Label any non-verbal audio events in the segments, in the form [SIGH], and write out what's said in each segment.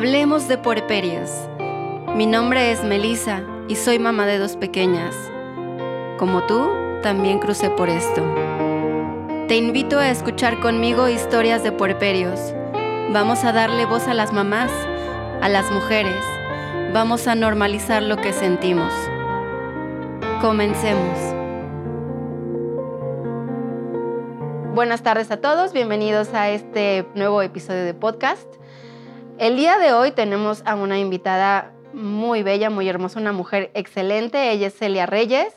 Hablemos de puerperios. Mi nombre es Melissa y soy mamá de dos pequeñas. Como tú, también crucé por esto. Te invito a escuchar conmigo historias de puerperios. Vamos a darle voz a las mamás, a las mujeres. Vamos a normalizar lo que sentimos. Comencemos. Buenas tardes a todos, bienvenidos a este nuevo episodio de podcast. El día de hoy tenemos a una invitada muy bella, muy hermosa, una mujer excelente. Ella es Celia Reyes.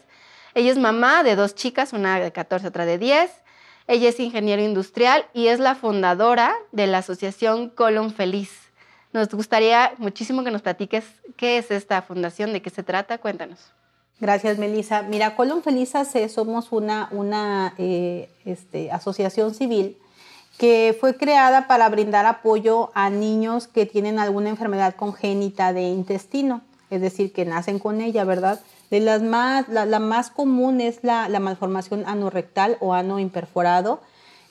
Ella es mamá de dos chicas, una de 14, otra de 10. Ella es ingeniero industrial y es la fundadora de la asociación Colon Feliz. Nos gustaría muchísimo que nos platiques qué es esta fundación, de qué se trata. Cuéntanos. Gracias, Melissa. Mira, Colon Feliz somos una, una eh, este, asociación civil que fue creada para brindar apoyo a niños que tienen alguna enfermedad congénita de intestino, es decir, que nacen con ella, ¿verdad? De las más, la, más común es la, malformación anorrectal o ano imperforado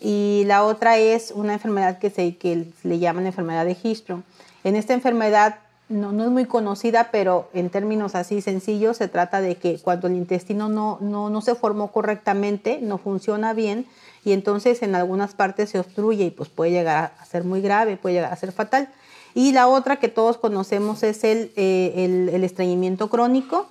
y la otra es una enfermedad que se que le llaman enfermedad de Hirschsprung. En esta enfermedad no, no, es muy conocida, pero en términos así sencillos se trata de que cuando el intestino no, no, no se formó correctamente, no funciona bien, y entonces en algunas partes se obstruye y pues puede llegar a ser muy grave, puede llegar a ser fatal. Y la otra que todos conocemos es el, eh, el, estreñimiento crónico.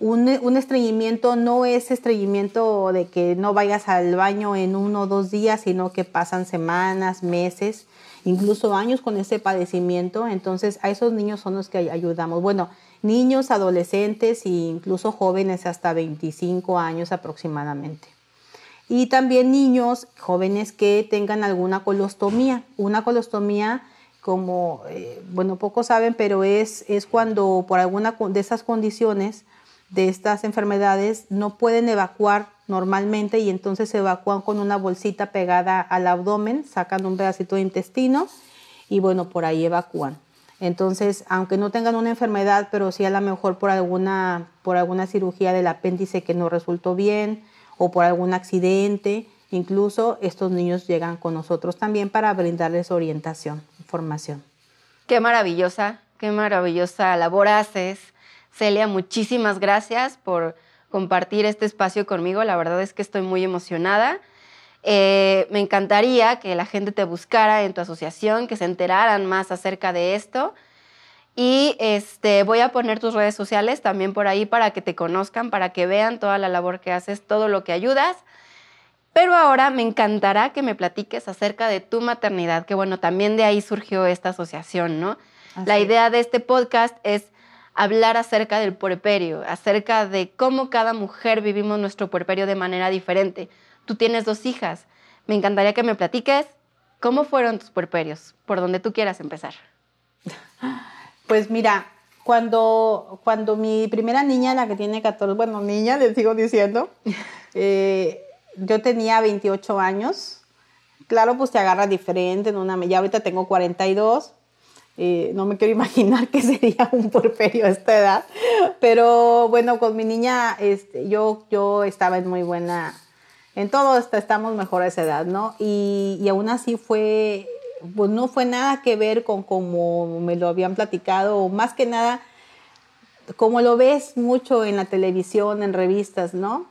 Un, un, estreñimiento no es estreñimiento de que no vayas al baño en uno o dos días, sino que pasan semanas, meses, incluso años con ese padecimiento. Entonces a esos niños son los que ayudamos. Bueno, niños, adolescentes e incluso jóvenes hasta 25 años aproximadamente y también niños jóvenes que tengan alguna colostomía. Una colostomía, como, eh, bueno, pocos saben, pero es, es cuando por alguna de esas condiciones, de estas enfermedades, no pueden evacuar normalmente y entonces se evacúan con una bolsita pegada al abdomen, sacan un pedacito de intestino y bueno, por ahí evacúan. Entonces, aunque no tengan una enfermedad, pero sí a lo mejor por alguna, por alguna cirugía del apéndice que no resultó bien, o por algún accidente. Incluso estos niños llegan con nosotros también para brindarles orientación, formación. Qué maravillosa, qué maravillosa labor haces. Celia, muchísimas gracias por compartir este espacio conmigo. La verdad es que estoy muy emocionada. Eh, me encantaría que la gente te buscara en tu asociación, que se enteraran más acerca de esto. Y este, voy a poner tus redes sociales también por ahí para que te conozcan, para que vean toda la labor que haces, todo lo que ayudas. Pero ahora me encantará que me platiques acerca de tu maternidad, que bueno, también de ahí surgió esta asociación, ¿no? La idea de este podcast es hablar acerca del puerperio, acerca de cómo cada mujer vivimos nuestro puerperio de manera diferente. Tú tienes dos hijas. Me encantaría que me platiques cómo fueron tus puerperios, por donde tú quieras empezar. [LAUGHS] Pues mira, cuando, cuando mi primera niña, la que tiene 14, bueno, niña, les sigo diciendo, [LAUGHS] eh, yo tenía 28 años. Claro, pues te agarra diferente, en una, ya ahorita tengo 42. Eh, no me quiero [LAUGHS] imaginar que sería un porperio a esta edad, pero bueno, con mi niña este, yo, yo estaba en muy buena, en todo estamos mejor a esa edad, ¿no? Y, y aún así fue pues no fue nada que ver con como me lo habían platicado, más que nada, como lo ves mucho en la televisión, en revistas, ¿no?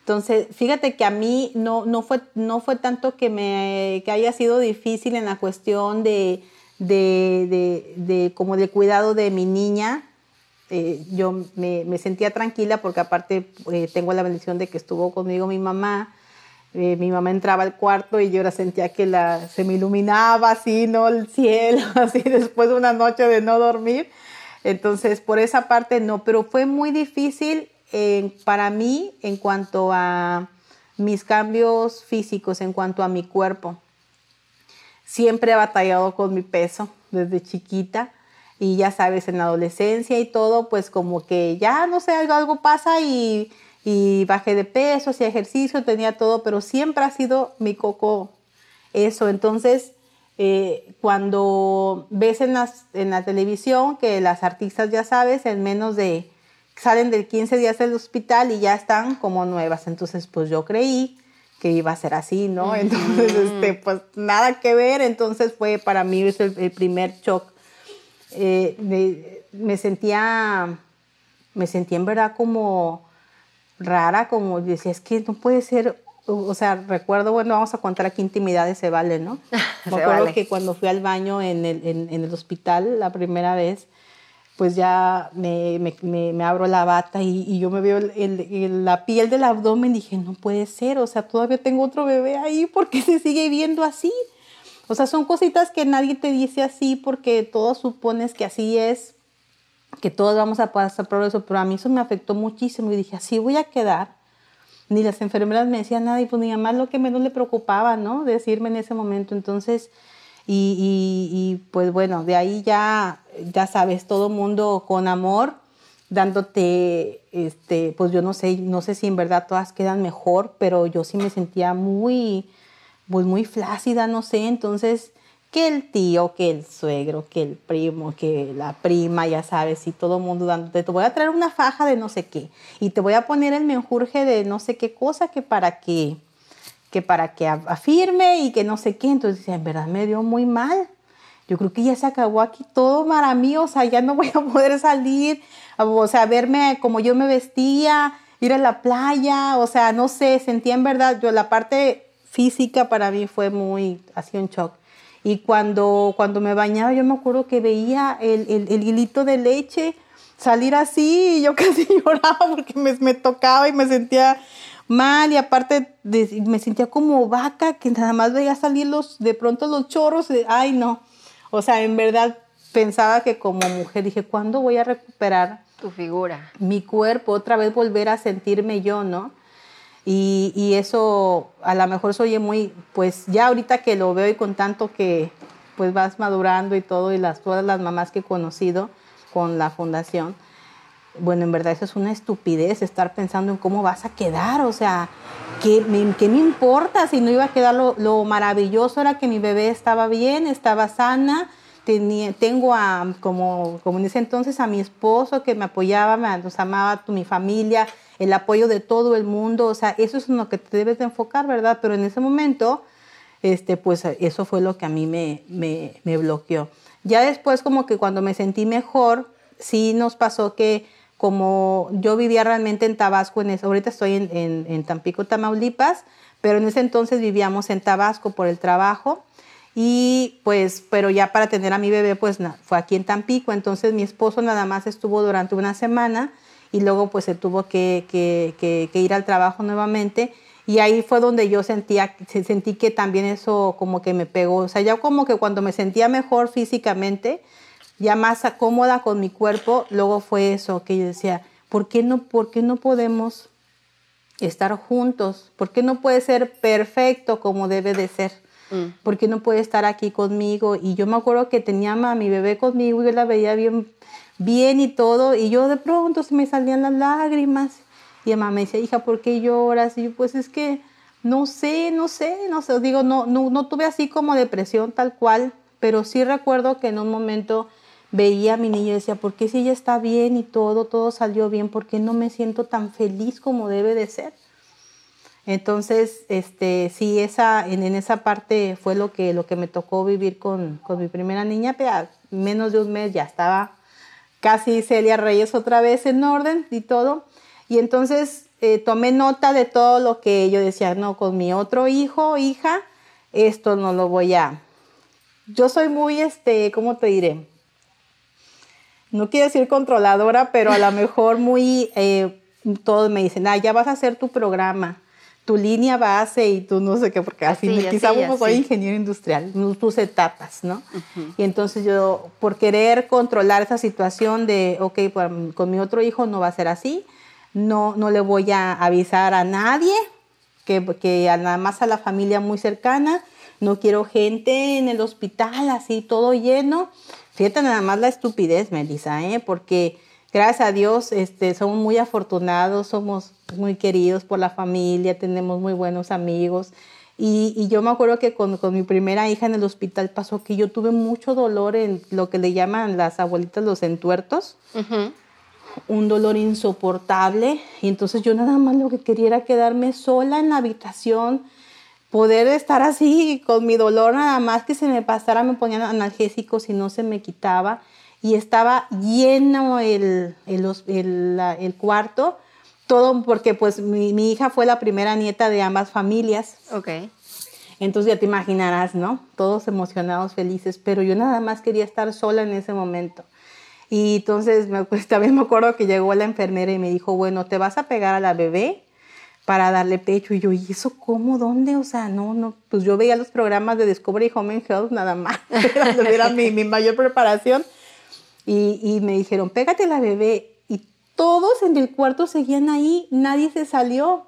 Entonces, fíjate que a mí no, no, fue, no fue tanto que, me, que haya sido difícil en la cuestión de, de, de, como de cuidado de mi niña. Eh, yo me, me, sentía tranquila porque aparte eh, tengo la bendición de que estuvo conmigo mi mamá eh, mi mamá entraba al cuarto y yo ahora sentía que la, se me iluminaba así, ¿no? El cielo, [LAUGHS] así después de una noche de no dormir. Entonces, por esa parte no, pero fue muy difícil para mí en cuanto a mis cambios físicos, en cuanto a mi cuerpo. Siempre he batallado con mi peso desde chiquita y ya sabes, en la adolescencia y todo, pues como que ya, no sé, algo, algo pasa y y bajé de peso, hacía ejercicio, tenía todo, pero siempre ha sido mi coco eso. Entonces, eh, cuando ves en, en la televisión que las artistas, ya sabes, en menos de, salen de 15 días del hospital y ya están como nuevas. Entonces, pues yo creí que iba a ser así, ¿no? Entonces, este, pues nada que ver. Entonces fue para mí el, el primer shock. eh, me, sentía, me sentía en verdad como rara, como decía, es que no puede ser, o sea, recuerdo, bueno, vamos a contar aquí intimidades, se vale, ¿no? [LAUGHS] me acuerdo que cuando fui al baño en el, en el hospital la primera vez, pues ya me, me, abro la bata y, yo me veo el, la piel del abdomen dije, no puede ser, o sea, todavía tengo otro bebé ahí, [LAUGHS] porque se sigue viendo así? O sea, son cositas que nadie te dice así porque todos supones que así es, que todos vamos a pasar por eso, pero a mí eso me afectó muchísimo y dije, así voy a quedar. Ni las enfermeras me decían nada y pues ni más lo que menos le preocupaba, ¿no? Decirme en ese momento. Entonces, y, pues bueno, de ahí ya, ya sabes, todo mundo con amor, dándote, este, pues yo no sé, no sé si en verdad todas quedan mejor, pero yo sí me sentía muy, pues muy flácida, no sé, entonces que el tío, que el suegro, que el primo, que la prima, ya sabes, y todo mundo dándote, te voy a traer una faja de no sé qué, y te voy a poner el menjurje de no sé qué cosa que para que que para que afirme y que no sé qué. Entonces, en verdad me dio muy mal. Yo creo que ya se acabó aquí todo para mí, o sea, ya no voy a poder salir, o sea, verme como yo me vestía, ir a la playa, o sea, no sé, sentía en verdad, yo la parte física para mí fue muy, así un shock. Y cuando, cuando me bañaba, yo me acuerdo que veía el, el, el hilito de leche salir así y yo [LAUGHS] casi lloraba porque me, me tocaba y me sentía mal y aparte me sentía como vaca que nada más veía salir los, de pronto los chorros, ay no, o sea, en verdad pensaba que como mujer dije, ¿cuándo voy a recuperar tu figura? Mi cuerpo, otra vez volver a sentirme yo, ¿no? Y, y eso a lo mejor soy muy, pues ya ahorita que lo veo y con tanto que pues vas madurando y todo y las, todas las mamás que he conocido con la fundación, bueno, en verdad eso es una estupidez estar pensando en cómo vas a quedar, o sea, ¿qué me, qué me importa si no iba a quedar? Lo, maravilloso era que mi bebé estaba bien, estaba sana, tenía, tengo a, como, como en ese entonces, a mi esposo que me apoyaba, me, nos amaba, mi familia, el apoyo de todo el mundo, o sea, eso es en lo que te debes de enfocar, ¿verdad? Pero en ese momento, este, pues eso fue lo que a mí me, me, me bloqueó. Ya después como que cuando me sentí mejor, sí nos pasó que como yo vivía realmente en Tabasco, en eso, ahorita estoy en, en, Tampico, Tamaulipas, pero en ese entonces vivíamos en Tabasco por el trabajo y pues, pero ya para tener a mi bebé, pues fue aquí en Tampico, entonces mi esposo nada más estuvo durante una semana y luego pues se tuvo que, que, que, ir al trabajo nuevamente. Y ahí fue donde yo sentía, sentí que también eso como que me pegó, o sea, ya como que cuando me sentía mejor físicamente, ya más cómoda con mi cuerpo, luego fue eso que yo decía, ¿por qué no, por qué no podemos estar juntos? ¿Por qué no puede ser perfecto como debe de ser? Mm. ¿Por qué no puede estar aquí conmigo? Y yo me acuerdo que tenía a mi bebé conmigo y yo la veía bien, bien y todo, y yo de pronto se me salían las lágrimas. Y mamá me decía, hija, ¿por qué lloras? Y yo, pues es que no sé, no sé, no sé, digo, no, no, no tuve así como depresión tal cual, pero sí recuerdo que en un momento veía a mi niña y decía, ¿por qué si ella está bien y todo, todo salió bien, por qué no me siento tan feliz como debe de ser? Entonces, este, sí, esa, en, esa parte fue lo que, lo que me tocó vivir con, con mi primera niña, pero menos de un mes ya estaba casi Celia Reyes otra vez en orden y todo. Y entonces eh, tomé nota de todo lo que yo decía, no, con mi otro hijo, hija, esto no lo voy a... Yo soy muy, este, ¿cómo te diré? No quiero decir controladora, pero a lo [LAUGHS] mejor muy, eh, todos me dicen, ah, ya vas a hacer tu programa, tu línea base y tú no sé qué, porque así, me, quizá como soy ingeniero industrial, tus etapas, ¿no? Y entonces yo, por querer controlar esa situación de, ok, con mi otro hijo no va a ser así, no, no le voy a avisar a nadie, que, que nada más a la familia muy cercana, no quiero gente en el hospital así todo lleno, Fíjate nada más la estupidez, Melissa, ¿eh? porque gracias a Dios este, somos muy afortunados, somos muy queridos por la familia, tenemos muy buenos amigos. Y, yo me acuerdo que con, con, mi primera hija en el hospital pasó que yo tuve mucho dolor en lo que le llaman las abuelitas los entuertos. Un dolor insoportable. Y entonces yo nada más lo que quería era quedarme sola en la habitación poder estar así con mi dolor nada más que se me pasara, me ponían analgésicos y no se me quitaba. y estaba lleno el, el, cuarto, todo porque pues mi, mi, hija fue la primera nieta de ambas familias. Ok. Entonces ya te imaginarás, ¿no? Todos emocionados, felices, pero yo nada más quería estar sola en ese momento. Y entonces me, pues, [LAUGHS] también me acuerdo que llegó la enfermera y me dijo, bueno, te vas a pegar a la bebé para darle pecho. Y yo, ¿y eso cómo? ¿Dónde? O sea, no, no. Pues yo veía los programas de Discovery Home and Health nada más. [LAUGHS] era mi, mi mayor preparación. Y, y me dijeron, pégate la bebé. Y todos en el cuarto seguían ahí, nadie se salió.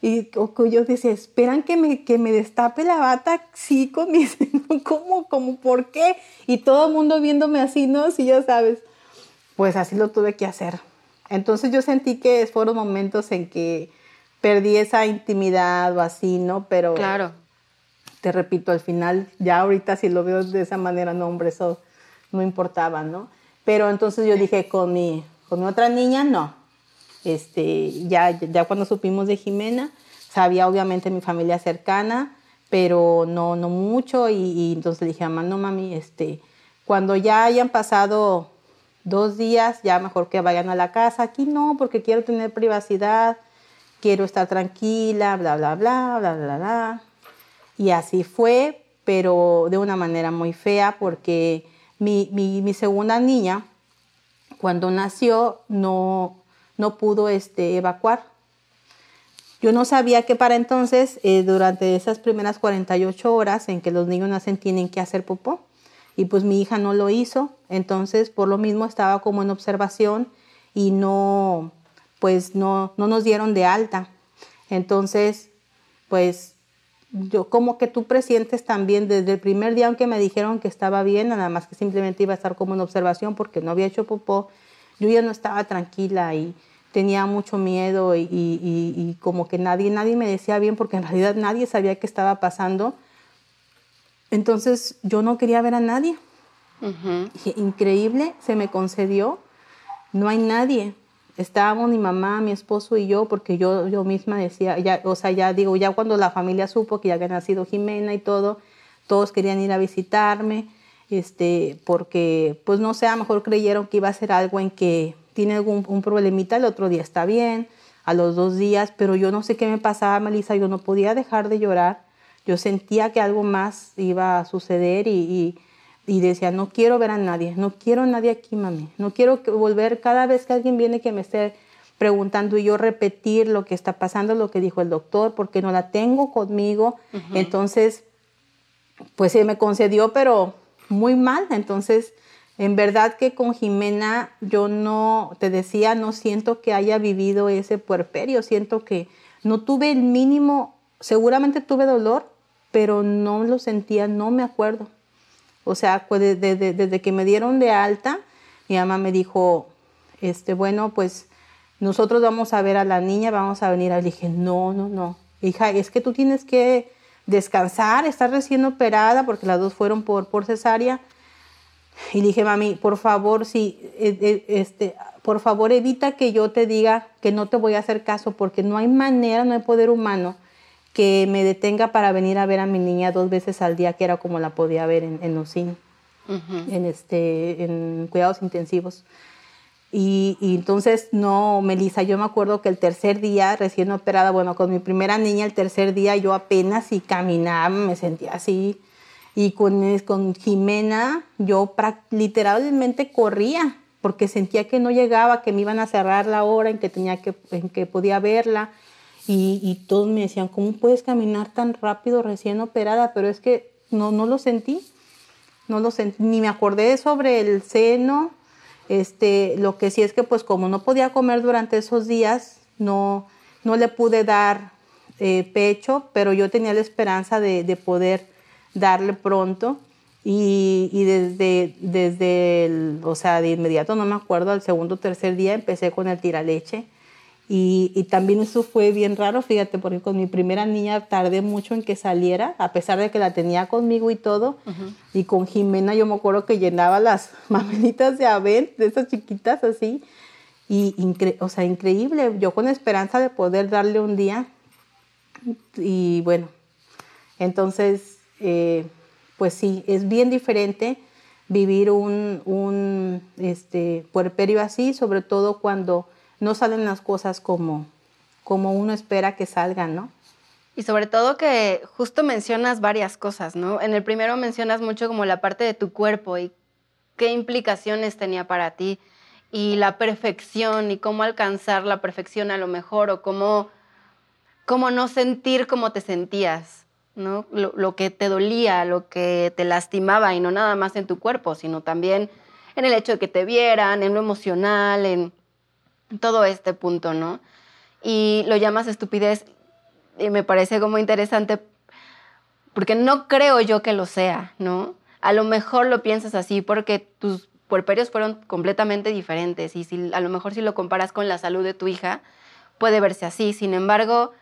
Y yo decía, esperan que me, que me destape la bata, sí, con mis, [LAUGHS] ¿cómo, cómo, por qué? Y todo el mundo viéndome así, ¿no? Sí, ya sabes. Pues así lo tuve que hacer. Entonces yo sentí que fueron momentos en que perdí esa intimidad o así, ¿no? Pero claro. te repito, al final, ya ahorita si lo veo de esa manera, no, hombre, eso no importaba, ¿no? Pero entonces yo dije, con mi, con mi otra niña, no este, ya, ya cuando supimos de Jimena, sabía obviamente mi familia cercana, pero no, no mucho. Y, entonces le dije a mamá, no mami, este, cuando ya hayan pasado dos días, ya mejor que vayan a la casa. Aquí no, porque quiero tener privacidad, quiero estar tranquila, bla, bla, bla, bla, bla, bla. Y así fue, pero de una manera muy fea, porque mi, mi, mi segunda niña, cuando nació, no, no pudo este, evacuar. Yo no sabía que para entonces, eh, durante esas primeras 48 horas en que los niños nacen, tienen que hacer popó. Y pues mi hija no lo hizo, entonces por lo mismo estaba como en observación y no, pues no, no nos dieron de alta. Entonces, pues yo como que tú presientes también desde el primer día, aunque me dijeron que estaba bien, nada más que simplemente iba a estar como en observación porque no había hecho popó, yo ya no estaba tranquila y tenía mucho miedo y, como que nadie, nadie me decía bien porque en realidad nadie sabía qué estaba pasando. Entonces yo no quería ver a nadie. Increíble, se me concedió. No hay nadie. Estábamos mi mamá, mi esposo y yo, porque yo, yo misma decía, ya, o sea, ya digo, ya cuando la familia supo que ya había nacido Jimena y todo, todos querían ir a visitarme este, porque, pues no sé, a lo mejor creyeron que iba a ser algo en que tiene algún un problemita, el otro día está bien, a los dos días, pero yo no sé qué me pasaba, Melissa, yo no podía dejar de llorar, yo sentía que algo más iba a suceder y, y, decía, no quiero ver a nadie, no quiero a nadie aquí, mami, no quiero volver cada vez que alguien viene que me esté preguntando y yo repetir lo que está pasando, lo que dijo el doctor, porque no la tengo conmigo, entonces, pues se me concedió, pero muy mal. Entonces, en verdad que con Jimena yo no, te decía, no siento que haya vivido ese puerperio, siento que no tuve el mínimo, seguramente tuve dolor, pero no lo sentía, no me acuerdo. O sea, pues desde, que me dieron de alta, mi mamá me dijo, este, bueno, pues nosotros vamos a ver a la niña, vamos a venir. Le dije, no, no, no, hija, es que tú tienes que descansar, estar recién operada, porque las dos fueron por, por cesárea. Y dije, mami, por favor, sí, e, e, este, por favor evita que yo te diga que no te voy a hacer caso, porque no hay manera, no hay poder humano que me detenga para venir a ver a mi niña dos veces al día, que era como la podía ver en, en en, este, en cuidados intensivos. Y, entonces, no, Melissa, yo me acuerdo que el tercer día, recién operada, bueno, con mi primera niña, el tercer día yo apenas y caminaba, me sentía así. Y con, con Jimena, yo literalmente corría, porque sentía que no llegaba, que me iban a cerrar la hora en que, tenía que, en que podía verla. Y, y todos me decían, ¿cómo puedes caminar tan rápido recién operada? Pero es que no, no lo sentí, no lo sentí, ni me acordé sobre el seno, este, lo que sí es que pues como no podía comer durante esos días, no, no le pude dar eh, pecho, pero yo tenía la esperanza de, poder darle pronto. Y, desde, desde el, o sea, de inmediato, no me acuerdo, al segundo o tercer día empecé con el tiraleche. Y, y, también eso fue bien raro, fíjate, porque con mi primera niña tardé mucho en que saliera, a pesar de que la tenía conmigo y todo. Y con Jimena yo me acuerdo que llenaba las [LAUGHS] mamelitas de Avent, de esas chiquitas así. Y, o sea, increíble, yo con esperanza de poder darle un día. Y bueno, entonces, eh, pues sí, es bien diferente vivir un, un este, puerperio así, sobre todo cuando no salen las cosas como, como uno espera que salgan, ¿no? Y sobre todo que justo mencionas varias cosas, ¿no? En el primero mencionas mucho como la parte de tu cuerpo y qué implicaciones tenía para ti y la perfección y cómo alcanzar la perfección a lo mejor o cómo, cómo no sentir como te sentías, ¿no? Lo, lo, que te dolía, lo que te lastimaba y no nada más en tu cuerpo, sino también en el hecho de que te vieran, en lo emocional, en todo este punto, ¿no? Y lo llamas estupidez y me parece como interesante porque no creo yo que lo sea, ¿no? A lo mejor lo piensas así porque tus puerperios fueron completamente diferentes y si, a lo mejor si lo comparas con la salud de tu hija, puede verse así. Sin embargo,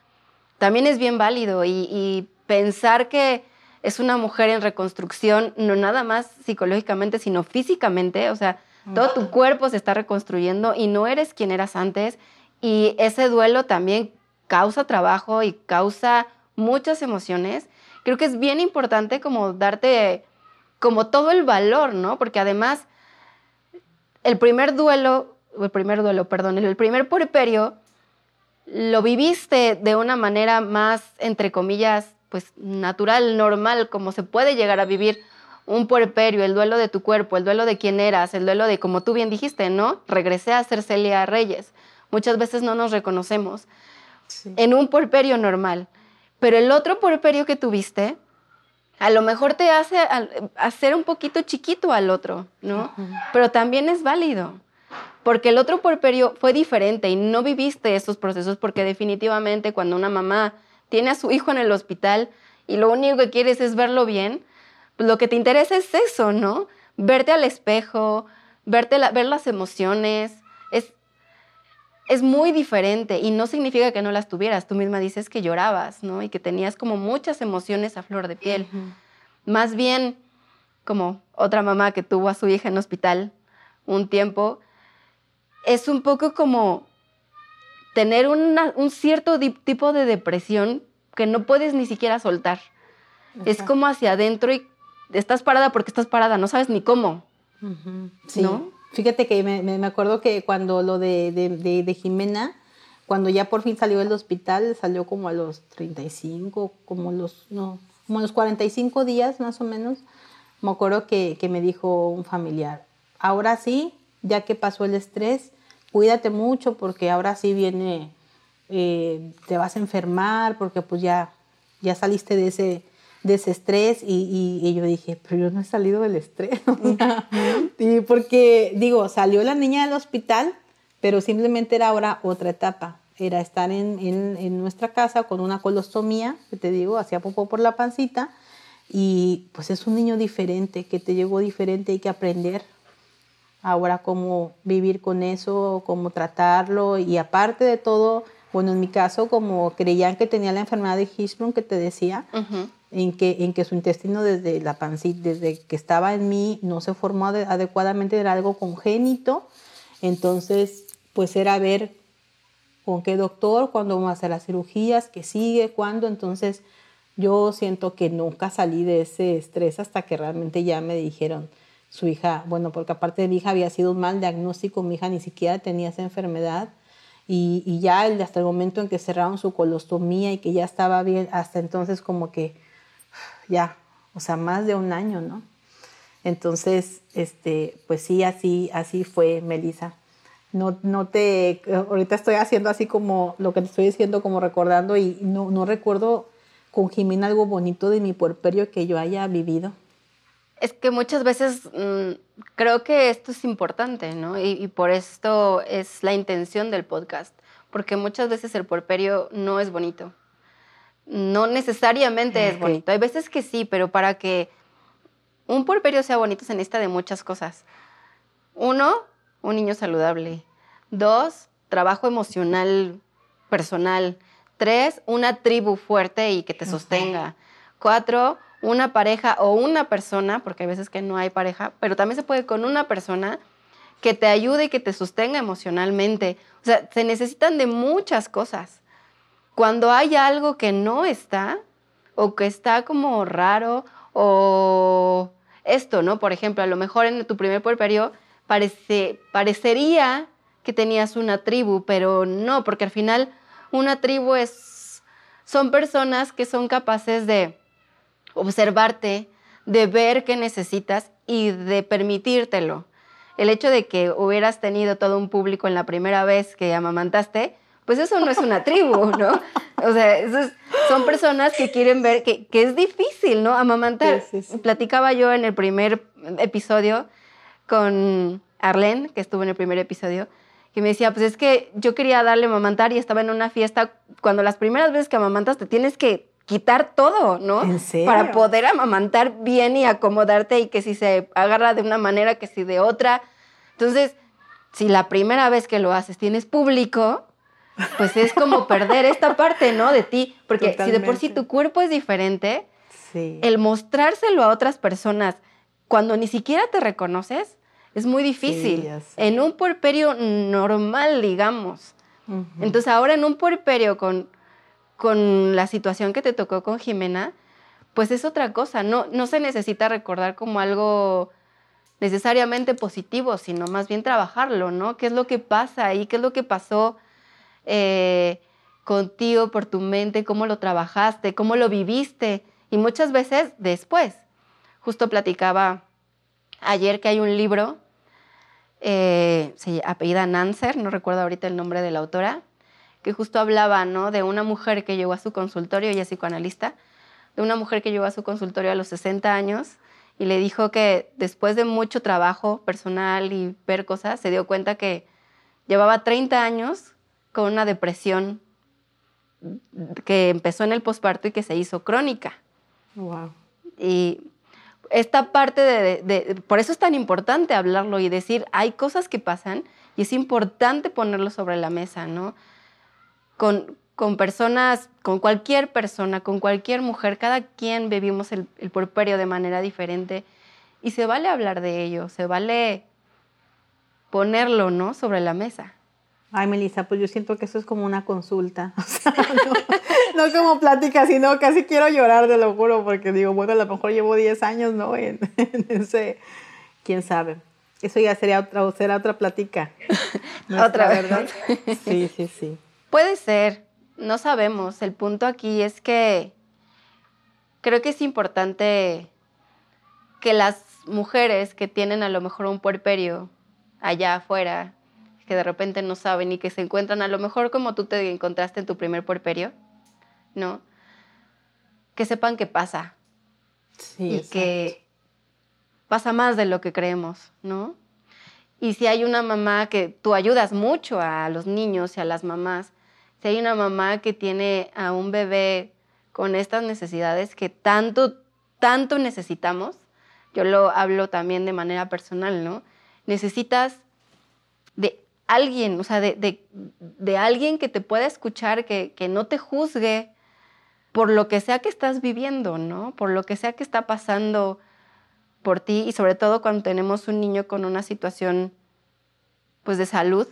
también es bien válido y, y pensar que es una mujer en reconstrucción, no nada más psicológicamente, sino físicamente, o sea, todo tu cuerpo se está reconstruyendo y no eres quien eras antes y ese duelo también causa trabajo y causa muchas emociones. Creo que es bien importante como darte como todo el valor, ¿no? Porque además el primer duelo, el primer duelo, perdón, el primer puerperio lo viviste de una manera más, entre comillas, pues natural, normal, como se puede llegar a vivir un puerperio, el duelo de tu cuerpo, el duelo de quién eras, el duelo de, como tú bien dijiste, ¿no? Regresé a ser Celia Reyes. Muchas veces no nos reconocemos en un porperio normal. Pero el otro porperio que tuviste, a lo mejor te hace hacer un poquito chiquito al otro, ¿no? Pero también es válido, porque el otro porperio fue diferente y no viviste esos procesos porque definitivamente cuando una mamá tiene a su hijo en el hospital y lo único que quieres es verlo bien, lo que te interesa es eso, ¿no? Verte al espejo, verte ver las emociones, es muy diferente y no significa que no las tuvieras. Tú misma dices que llorabas, ¿no? Y que tenías como muchas emociones a flor de piel. Más bien, como otra mamá que tuvo a su hija en hospital un tiempo, es un poco como tener un cierto tipo de depresión que no puedes ni siquiera soltar. Es como hacia adentro y estás parada porque estás parada, no sabes ni cómo. sí. ¿No? Fíjate que me, me, acuerdo que cuando lo de, de, de, Jimena, cuando ya por fin salió del hospital, salió como a los 35, como los, no, como los 45 días más o menos, me acuerdo que, que me dijo un familiar, ahora sí, ya que pasó el estrés, cuídate mucho porque ahora sí viene, eh, te vas a enfermar porque pues ya, ya saliste de ese, de ese estrés y, y, yo dije, pero yo no he salido del estrés. [LAUGHS] y porque, digo, salió la niña del hospital, pero simplemente era ahora otra etapa. Era estar en, en, en nuestra casa con una colostomía, que te digo, hacía popó por la pancita, y pues es un niño diferente, que te llegó diferente, hay que aprender ahora cómo vivir con eso, cómo tratarlo, y aparte de todo, bueno, en mi caso, como creían que tenía la enfermedad de Hirschsprung que te decía, en que, en que su intestino desde la pancita, desde que estaba en mí, no se formó adecuadamente, era algo congénito. Entonces, pues era ver con qué doctor, cuándo vamos a hacer las cirugías, qué sigue, cuándo. Entonces, yo siento que nunca salí de ese estrés hasta que realmente ya me dijeron su hija, bueno, porque aparte de mi hija había sido un mal diagnóstico, mi hija ni siquiera tenía esa enfermedad. Y, y ya hasta el momento en que cerraron su colostomía y que ya estaba bien, hasta entonces como que ya, o sea, más de un año, ¿no? Entonces, este, pues sí, así, así fue, Melissa. No, no te, ahorita estoy haciendo así como lo que te estoy diciendo, como recordando, y no, no recuerdo con Jimena algo bonito de mi puerperio que yo haya vivido. Es que muchas veces mm, creo que esto es importante, ¿no? Y, y, por esto es la intención del podcast, porque muchas veces el puerperio no es bonito no necesariamente es bonito. Hay veces que sí, pero para que un puerperio sea bonito se necesita de muchas cosas. Uno, un niño saludable. Dos, trabajo emocional personal. Tres, una tribu fuerte y que te sostenga. Cuatro, una pareja o una persona, porque hay veces que no hay pareja, pero también se puede con una persona que te ayude y que te sostenga emocionalmente. O sea, se necesitan de muchas cosas. Cuando hay algo que no está o que está como raro o esto, ¿no? Por ejemplo, a lo mejor en tu primer puerperio parece, parecería que tenías una tribu, pero no, porque al final una tribu es, son personas que son capaces de observarte, de ver qué necesitas y de permitírtelo. El hecho de que hubieras tenido todo un público en la primera vez que amamantaste, pues eso no es una tribu, ¿no? O sea, son personas que quieren ver que, es difícil, ¿no? Amamantar. Platicaba yo en el primer episodio con Arlene, que estuvo en el primer episodio, que me decía, pues es que yo quería darle amamantar y estaba en una fiesta, cuando las primeras veces que amamantas te tienes que quitar todo, ¿no? ¿En serio? Para poder amamantar bien y acomodarte y que si se agarra de una manera, que si de otra. Entonces, si la primera vez que lo haces tienes público, pues es como perder esta parte, ¿no? De ti. Porque si de por sí tu cuerpo es diferente, el mostrárselo a otras personas cuando ni siquiera te reconoces, es muy difícil. en un puerperio normal, digamos. Entonces ahora en un puerperio con, con la situación que te tocó con Jimena, pues es otra cosa. No, no se necesita recordar como algo necesariamente positivo, sino más bien trabajarlo, ¿no? ¿Qué es lo que pasa ahí? ¿Qué es lo que pasó eh, contigo por tu mente? ¿Cómo lo trabajaste? ¿Cómo lo viviste? Y muchas veces después. Justo platicaba ayer que hay un libro eh, se apellida Nancer, no recuerdo ahorita el nombre de la autora, que justo hablaba ¿no? de una mujer que llegó a su consultorio, ella es psicoanalista, de una mujer que llegó a su consultorio a los 60 años y le dijo que después de mucho trabajo personal y ver cosas, se dio cuenta que llevaba 30 años con una depresión que empezó en el posparto y que se hizo crónica. Wow. Y esta parte de, por eso es tan importante hablarlo y decir, hay cosas que pasan y es importante ponerlo sobre la mesa, ¿no? Con, con personas, con cualquier persona, con cualquier mujer, cada quien vivimos el, el puerperio de manera diferente y se vale hablar de ello, se vale ponerlo, ¿no? Sobre la mesa. Ay, Melissa, pues yo siento que eso es como una consulta. [LAUGHS] no, como plática, sino casi quiero llorar, te lo juro, porque digo, bueno, a lo mejor llevo 10 años, ¿no? En, ese, quién sabe. Eso ya sería otra, será otra plática. [LAUGHS] otra, ¿verdad? [LAUGHS] sí, sí, sí. Puede ser, no sabemos. El punto aquí es que creo que es importante que las mujeres que tienen a lo mejor un puerperio allá afuera, que de repente no saben y que se encuentran a lo mejor como tú te encontraste en tu primer puerperio, ¿no? Que sepan que pasa. Sí, y que pasa más de lo que creemos, ¿no? Y si hay una mamá que tú ayudas mucho a los niños y a las mamás, si hay una mamá que tiene a un bebé con estas necesidades que tanto, tanto necesitamos, yo lo hablo también de manera personal, ¿no? Necesitas alguien, o sea, de, alguien que te pueda escuchar, que, que, no te juzgue por lo que sea que estás viviendo, ¿no? Por lo que sea que está pasando por ti y sobre todo cuando tenemos un niño con una situación, pues, de salud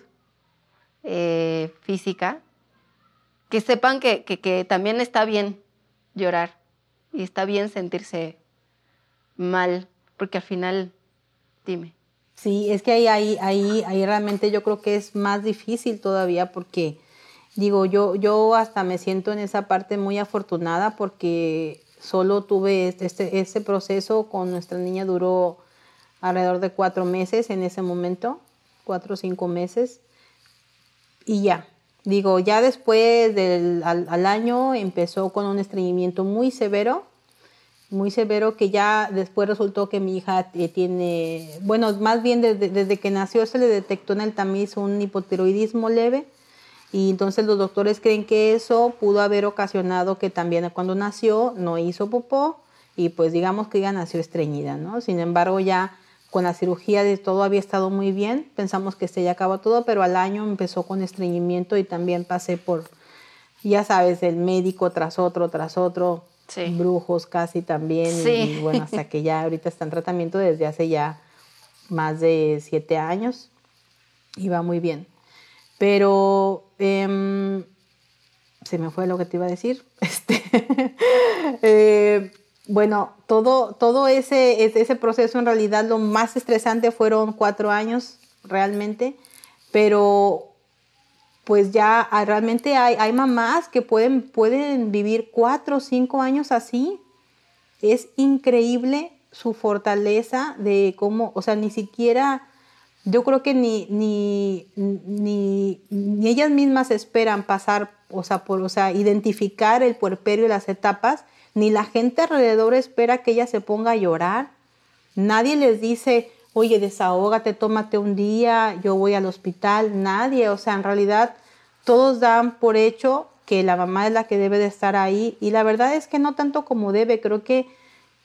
eh, física, que sepan que, que también está bien llorar y está bien sentirse mal, porque al final, dime. Sí, es que ahí, ahí, ahí, ahí realmente yo creo que es más difícil todavía porque, digo, yo, yo hasta me siento en esa parte muy afortunada porque solo tuve este, este proceso con nuestra niña duró alrededor de cuatro meses en ese momento, cuatro o cinco meses, y ya. Digo, ya después del al año empezó con un estreñimiento muy severo muy severo que ya después resultó que mi hija tiene, bueno, más bien desde, que nació se le detectó en el tamiz un hipotiroidismo leve y entonces los doctores creen que eso pudo haber ocasionado que también cuando nació no hizo popó y pues digamos que ella nació estreñida, ¿no? Sin embargo ya con la cirugía de todo había estado muy bien, pensamos que se ya acabó todo, pero al año empezó con estreñimiento y también pasé por, ya sabes, el médico tras otro, tras otro, brujos casi también. Y, bueno, hasta que ya ahorita está en tratamiento desde hace ya más de siete años y va muy bien. Pero em, se me fue lo que te iba a decir. [LAUGHS] Este, eh, bueno, todo, todo ese, ese proceso en realidad lo más estresante fueron cuatro años realmente, pero pues ya realmente hay, hay mamás que pueden, pueden vivir cuatro o cinco años así. Es increíble su fortaleza de cómo, o sea, ni siquiera, yo creo que ni, ni, ni, ni ellas mismas esperan pasar, o sea, por, o sea, identificar el puerperio y las etapas, ni la gente alrededor espera que ella se ponga a llorar. Nadie les dice, oye, desahógate, tómate un día, yo voy al hospital. Nadie, o sea, en realidad todos dan por hecho que la mamá es la que debe de estar ahí y la verdad es que no tanto como debe, creo que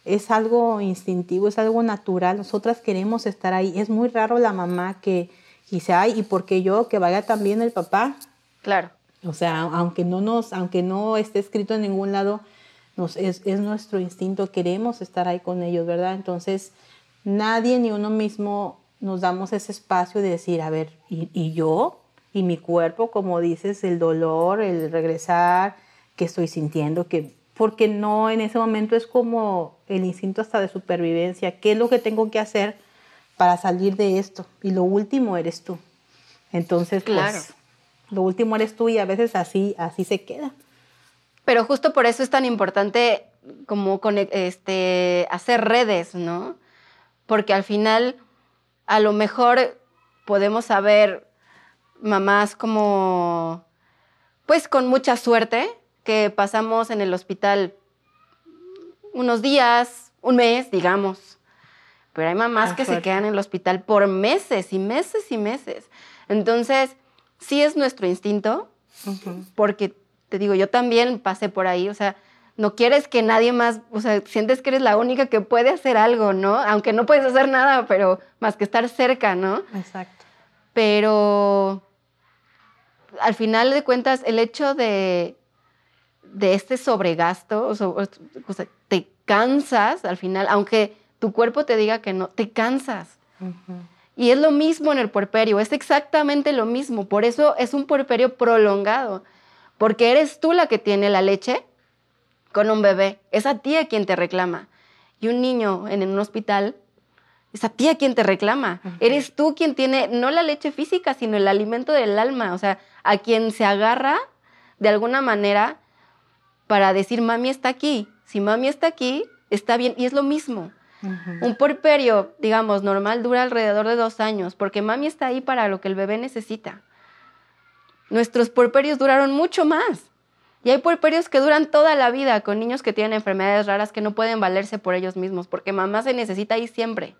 es algo instintivo, es algo natural, nosotras queremos estar ahí. Es muy raro la mamá que dice, ay, ¿y por qué yo? Que vaya también el papá. Claro. O sea, aunque no nos, aunque no esté escrito en ningún lado, nos, es, es nuestro instinto, queremos estar ahí con ellos, ¿verdad? Entonces, nadie ni uno mismo nos damos ese espacio de decir, a ver, ¿y, y yo? ¿Y mi cuerpo? Como dices, el dolor, el regresar, que estoy sintiendo, que porque no en ese momento es como el instinto hasta de supervivencia, ¿qué es lo que tengo que hacer para salir de esto? Y lo último eres tú. Entonces, pues, claro. pues, lo último eres tú y a veces así, así se queda. Pero justo por eso es tan importante como este, hacer redes, ¿no? Porque al final, a lo mejor podemos saber mamás como, pues con mucha suerte, que pasamos en el hospital unos días, un mes, digamos. Pero hay mamás que se quedan en el hospital por meses y meses y meses. Entonces, sí es nuestro instinto, porque te digo, yo también pasé por ahí, o sea, no quieres que nadie más, o sea, sientes que eres la única que puede hacer algo, ¿no? Aunque no puedes hacer nada, pero más que estar cerca, ¿no? Exacto. Pero al final de cuentas, el hecho de de este sobregasto, o sea, te cansas al final, aunque tu cuerpo te diga que no, te cansas. Y es lo mismo en el puerperio, es exactamente lo mismo. Por eso es un puerperio prolongado, porque eres tú la que tiene la leche con un bebé, es a ti a quien te reclama. Y un niño en un hospital, es a ti a quien te reclama. Eres tú quien tiene no la leche física, sino el alimento del alma, o sea, a quien se agarra de alguna manera para decir, mami está aquí. Si mami está aquí, está bien. Y es lo mismo. Un porperio, digamos, normal dura alrededor de dos años, porque mami está ahí para lo que el bebé necesita. Nuestros porperios duraron mucho más. Y hay porperios que duran toda la vida con niños que tienen enfermedades raras que no pueden valerse por ellos mismos, porque mamá se necesita ahí siempre.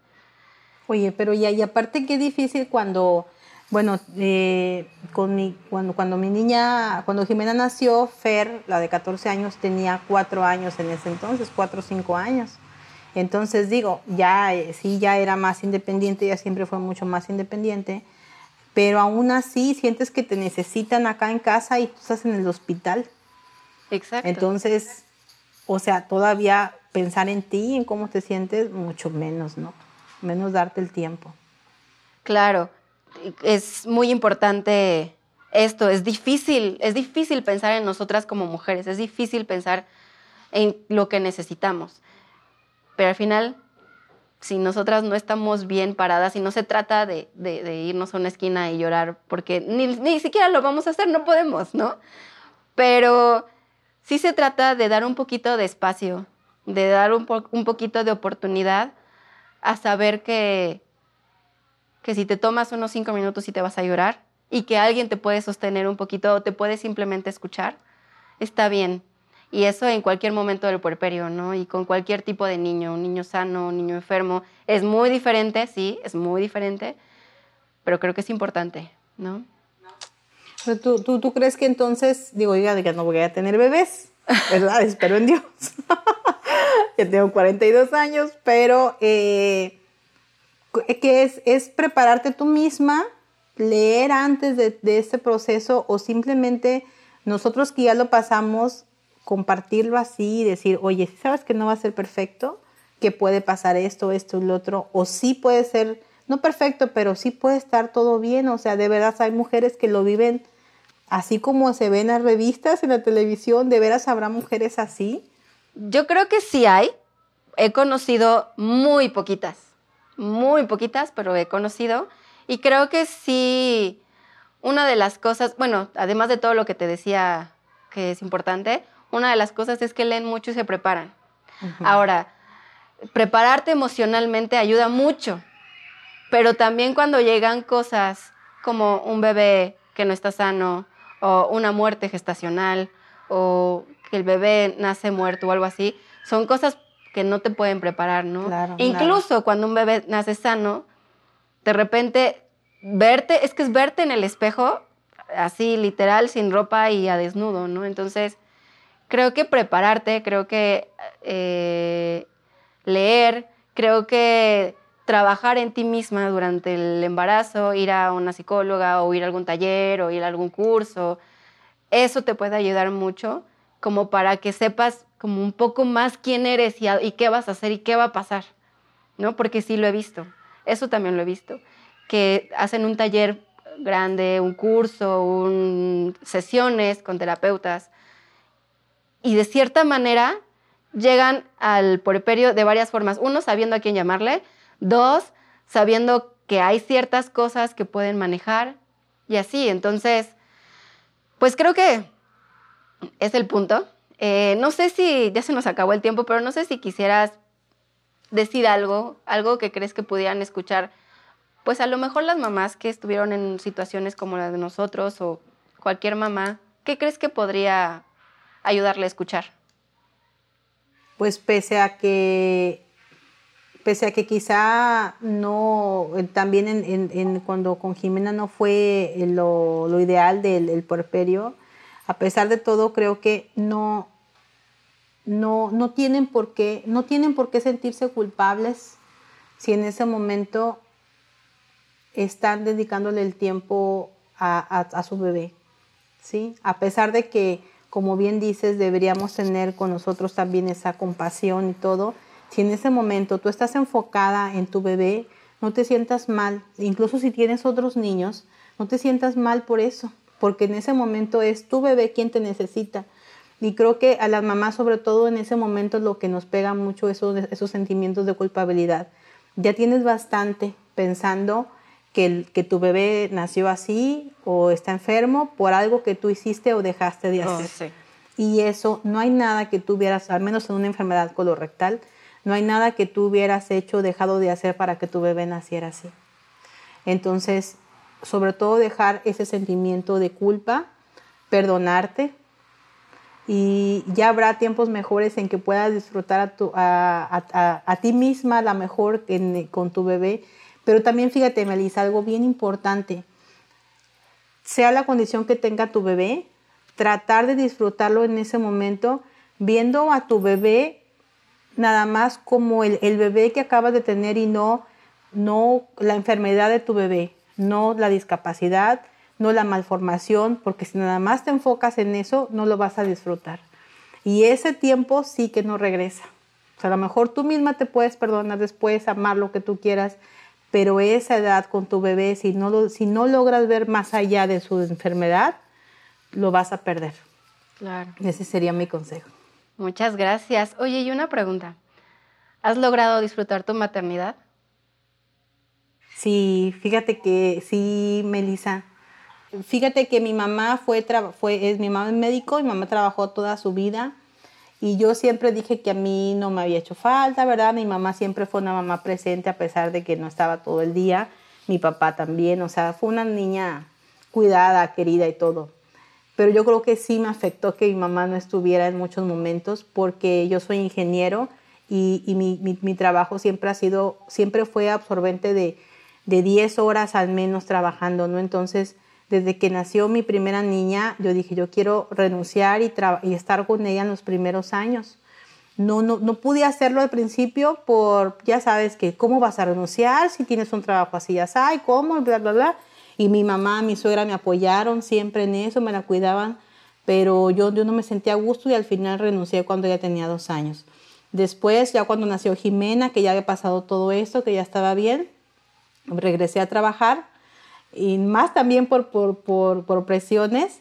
Oye, pero y aparte qué difícil cuando bueno, eh, con mi, cuando, cuando mi niña, cuando Jimena nació, Fer, la de 14 años, tenía 4 años en ese entonces, 4 o 5 años. Entonces digo, ya eh, sí, ya era más independiente, ya siempre fue mucho más independiente, pero aún así sientes que te necesitan acá en casa y tú estás en el hospital. Exacto. Entonces, o sea, todavía pensar en ti, en cómo te sientes, mucho menos, ¿no? Menos darte el tiempo. Claro, es muy importante esto, es difícil, es difícil pensar en nosotras como mujeres, es difícil pensar en lo que necesitamos. Pero al final, si nosotras no estamos bien paradas y no se trata de, irnos a una esquina y llorar, porque ni, siquiera lo vamos a hacer, no podemos, ¿no? Pero sí se trata de dar un poquito de espacio, de dar un poquito de oportunidad a saber que, que si te tomas unos cinco minutos y te vas a llorar y que alguien te puede sostener un poquito o te puede simplemente escuchar, está bien. Y eso en cualquier momento del puerperio, ¿no? Y con cualquier tipo de niño, un niño sano, un niño enfermo. Es muy diferente, sí, es muy diferente, pero creo que es importante, ¿no? ¿Tú, tú, crees que entonces, digo, ya que no voy a tener bebés, ¿verdad? [LAUGHS] Espero en Dios. [LAUGHS] ya tengo 42 años, pero eh, que es, es prepararte tú misma, leer antes de, de este proceso o simplemente nosotros que ya lo pasamos, compartirlo así y decir, oye, ¿sabes que no va a ser perfecto? Que puede pasar esto, esto y lo otro, o sí puede ser, no perfecto, pero sí puede estar todo bien, o sea, de verdad hay mujeres que lo viven así como se ven en las revistas, en la televisión, de veras habrá mujeres así. Yo creo que sí hay, he conocido muy poquitas, muy poquitas, pero he conocido. Y creo que sí, una de las cosas, bueno, además de todo lo que te decía que es importante, una de las cosas es que leen mucho y se preparan. Ahora, prepararte emocionalmente ayuda mucho, pero también cuando llegan cosas como un bebé que no está sano o una muerte gestacional o que el bebé nace muerto o algo así, son cosas que no te pueden preparar, ¿no? Incluso cuando un bebé nace sano, de repente verte, es que es verte en el espejo, así literal, sin ropa y a desnudo, ¿no? Entonces, creo que prepararte, creo que eh, leer, creo que trabajar en ti misma durante el embarazo, ir a una psicóloga o ir a algún taller o ir a algún curso, eso te puede ayudar mucho como para que sepas como un poco más quién eres y, qué vas a hacer y qué va a pasar, ¿no? Porque sí lo he visto, eso también lo he visto, que hacen un taller grande, un curso, sesiones con terapeutas y de cierta manera llegan al puerperio de varias formas. Uno, sabiendo a quién llamarle. Dos, sabiendo que hay ciertas cosas que pueden manejar y así. Entonces, pues creo que es el punto. Eh, no sé si ya se nos acabó el tiempo, pero no sé si quisieras decir algo, algo que crees que pudieran escuchar, pues a lo mejor las mamás que estuvieron en situaciones como las de nosotros o cualquier mamá, ¿qué crees que podría ayudarle a escuchar? pues pese a que pese a que quizá no, también en, cuando con Jimena no fue lo, ideal del el puerperio, a pesar de todo creo que no, no, no, tienen por qué, no tienen por qué sentirse culpables si en ese momento están dedicándole el tiempo a, a su bebé, ¿sí? A pesar de que como bien dices, deberíamos tener con nosotros también esa compasión y todo. Si en ese momento tú estás enfocada en tu bebé, no te sientas mal. Incluso si tienes otros niños, no te sientas mal por eso, porque en ese momento es tu bebé quien te necesita. Y creo que a las mamás, sobre todo en ese momento, lo que nos pega mucho esos, esos sentimientos de culpabilidad. Ya tienes bastante pensando que, que, tu bebé nació así o está enfermo por algo que tú hiciste o dejaste de oh, hacer. Y eso, no hay nada que tú hubieras, al menos en una enfermedad colorectal, no hay nada que tú hubieras hecho dejado de hacer para que tu bebé naciera así. Entonces, sobre todo dejar ese sentimiento de culpa, perdonarte y ya habrá tiempos mejores en que puedas disfrutar a ti misma la mejor con tu bebé pero también fíjate, Melissa, algo bien importante. Sea la condición que tenga tu bebé, tratar de disfrutarlo en ese momento, viendo a tu bebé nada más como el, bebé que acabas de tener y no, no la enfermedad de tu bebé, no la discapacidad, no la malformación, porque si nada más te enfocas en eso, no lo vas a disfrutar. Y ese tiempo sí que no regresa. O sea, a lo mejor tú misma te puedes perdonar después, amar lo que tú quieras, pero esa edad con tu bebé, si no, si no logras ver más allá de su enfermedad, lo vas a perder. Claro. Ese sería mi consejo. Muchas gracias. Oye, y una pregunta. ¿Has logrado disfrutar tu maternidad? Sí, fíjate que sí, Melissa. Fíjate que mi mamá fue, fue es mi mamá es médico, mi mamá trabajó toda su vida y yo siempre dije que a mí no me había hecho falta, ¿verdad? Mi mamá siempre fue una mamá presente a pesar de que no estaba todo el día. Mi papá también, o sea, fue una niña cuidada, querida y todo. Pero yo creo que sí me afectó que mi mamá no estuviera en muchos momentos porque yo soy ingeniero y, mi, mi, trabajo siempre ha sido, siempre fue absorbente de, de 10 horas al menos trabajando, ¿no? Entonces, desde que nació mi primera niña, yo dije, yo quiero renunciar y, y estar con ella en los primeros años. No, no, no pude hacerlo al principio por, ya sabes que, ¿cómo vas a renunciar si tienes un trabajo así? Ya sabes, ¿cómo? Bla, bla, bla. Y mi mamá, mi suegra me apoyaron siempre en eso, me la cuidaban, pero yo, yo no me sentía a gusto y al final renuncié cuando ya tenía dos años. Después, ya cuando nació Jimena, que ya había pasado todo esto, que ya estaba bien, regresé a trabajar y más también por, por, por, por presiones.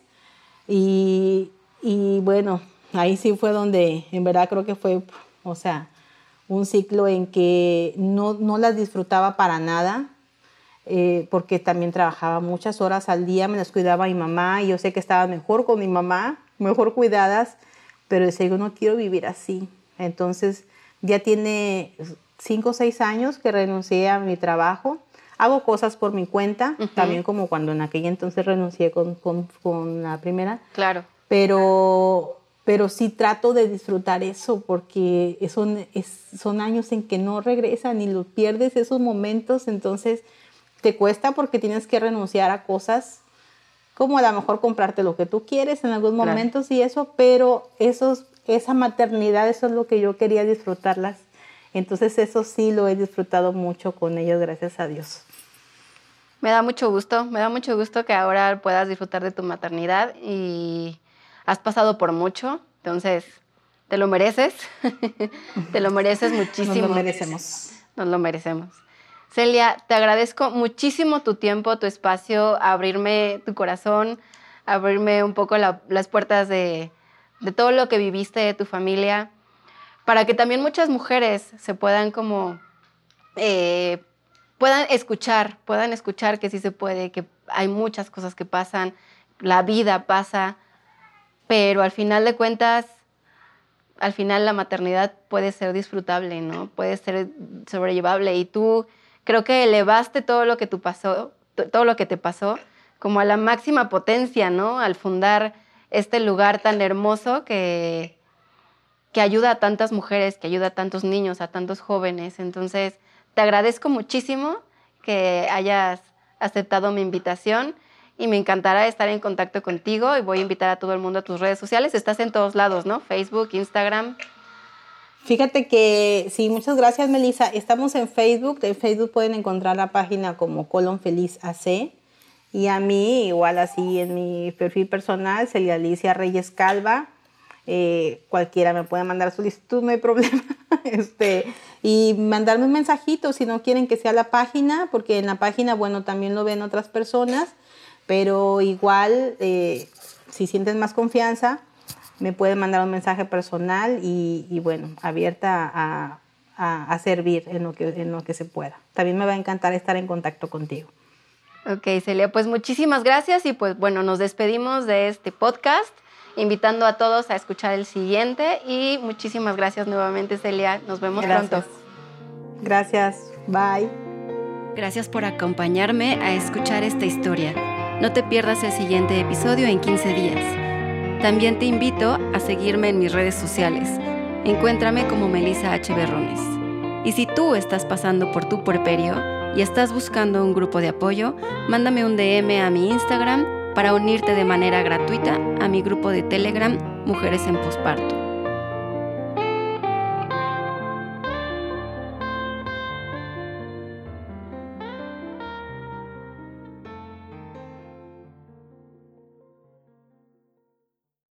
Y, y, bueno, ahí sí fue donde en verdad creo que fue, o sea, un ciclo en que no, no las disfrutaba para nada, eh, porque también trabajaba muchas horas al día, me las cuidaba mi mamá y yo sé que estaba mejor con mi mamá, mejor cuidadas, pero decía, yo no quiero vivir así. Entonces ya tiene cinco o seis años que renuncié a mi trabajo. Hago cosas por mi cuenta, también como cuando en aquella entonces renuncié con, con, con la primera. Claro. Pero pero sí trato de disfrutar eso porque son, son años en que no regresan y los pierdes esos momentos, entonces te cuesta porque tienes que renunciar a cosas como a lo mejor comprarte lo que tú quieres en algunos momentos y eso, pero esos, esa maternidad, eso es lo que yo quería disfrutarlas. Entonces eso sí lo he disfrutado mucho con ellos, gracias a Dios. Me da mucho gusto, me da mucho gusto que ahora puedas disfrutar de tu maternidad y has pasado por mucho, entonces te lo mereces, [LAUGHS] te lo mereces muchísimo. Nos lo merecemos. Nos lo merecemos. Celia, te agradezco muchísimo tu tiempo, tu espacio, abrirme tu corazón, abrirme un poco las puertas de, todo lo que viviste de tu familia, para que también muchas mujeres se puedan como, eh, puedan escuchar, puedan escuchar que sí se puede, que hay muchas cosas que pasan, la vida pasa, pero al final de cuentas, al final la maternidad puede ser disfrutable, ¿no? Puede ser sobrellevable y tú creo que elevaste todo lo que tú pasó, todo lo que te pasó como a la máxima potencia, ¿no? Al fundar este lugar tan hermoso que, que ayuda a tantas mujeres, que ayuda a tantos niños, a tantos jóvenes. Entonces, te agradezco muchísimo que hayas aceptado mi invitación y me encantará estar en contacto contigo y voy a invitar a todo el mundo a tus redes sociales. Estás en todos lados, ¿no? Facebook, Instagram. Fíjate que, sí, muchas gracias, Melissa. Estamos en Facebook. En Facebook pueden encontrar la página como Colon Feliz AC. Y a mí, igual así en mi perfil personal, Celia Alicia Reyes Calva. Eh, cualquiera me puede mandar solicitud, no hay [LAUGHS] problema. este, y mandarme un mensajito si no quieren que sea la página, porque en la página, bueno, también lo ven otras personas pero igual, eh, si sientes más confianza, me pueden mandar un mensaje personal y, bueno, abierta a, a, servir en lo, que, en lo que se pueda. También me va a encantar estar en contacto contigo. Ok, Celia, pues muchísimas gracias y pues bueno, nos despedimos de este podcast, invitando a todos a escuchar el siguiente y muchísimas gracias nuevamente, Celia. Nos vemos pronto. Gracias, bye. Gracias por acompañarme a escuchar esta historia. No te pierdas el siguiente episodio en 15 días. También te invito a seguirme en mis redes sociales. Encuéntrame como Melissa H. Berrones. Y si tú estás pasando por tu puerperio y estás buscando un grupo de apoyo, mándame un DM a mi Instagram para unirte de manera gratuita a mi grupo de Telegram Mujeres en Posparto.